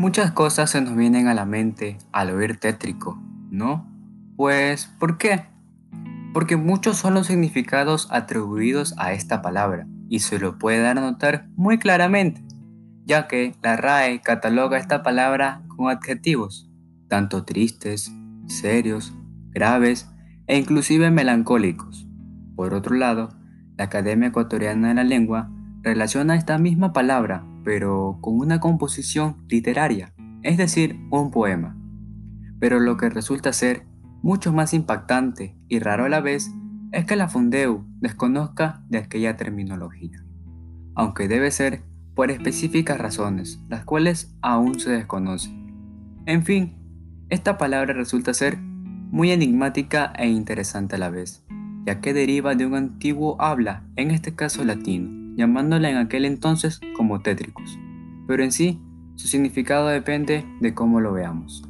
Muchas cosas se nos vienen a la mente al oír tétrico, ¿no? Pues, ¿por qué? Porque muchos son los significados atribuidos a esta palabra y se lo puede dar a notar muy claramente, ya que la RAE cataloga esta palabra con adjetivos, tanto tristes, serios, graves e inclusive melancólicos. Por otro lado, la Academia Ecuatoriana de la Lengua relaciona esta misma palabra pero con una composición literaria, es decir, un poema. Pero lo que resulta ser mucho más impactante y raro a la vez es que la Fundeu desconozca de aquella terminología, aunque debe ser por específicas razones, las cuales aún se desconocen. En fin, esta palabra resulta ser muy enigmática e interesante a la vez, ya que deriva de un antiguo habla, en este caso latino, llamándola en aquel entonces como tétricos, pero en sí su significado depende de cómo lo veamos.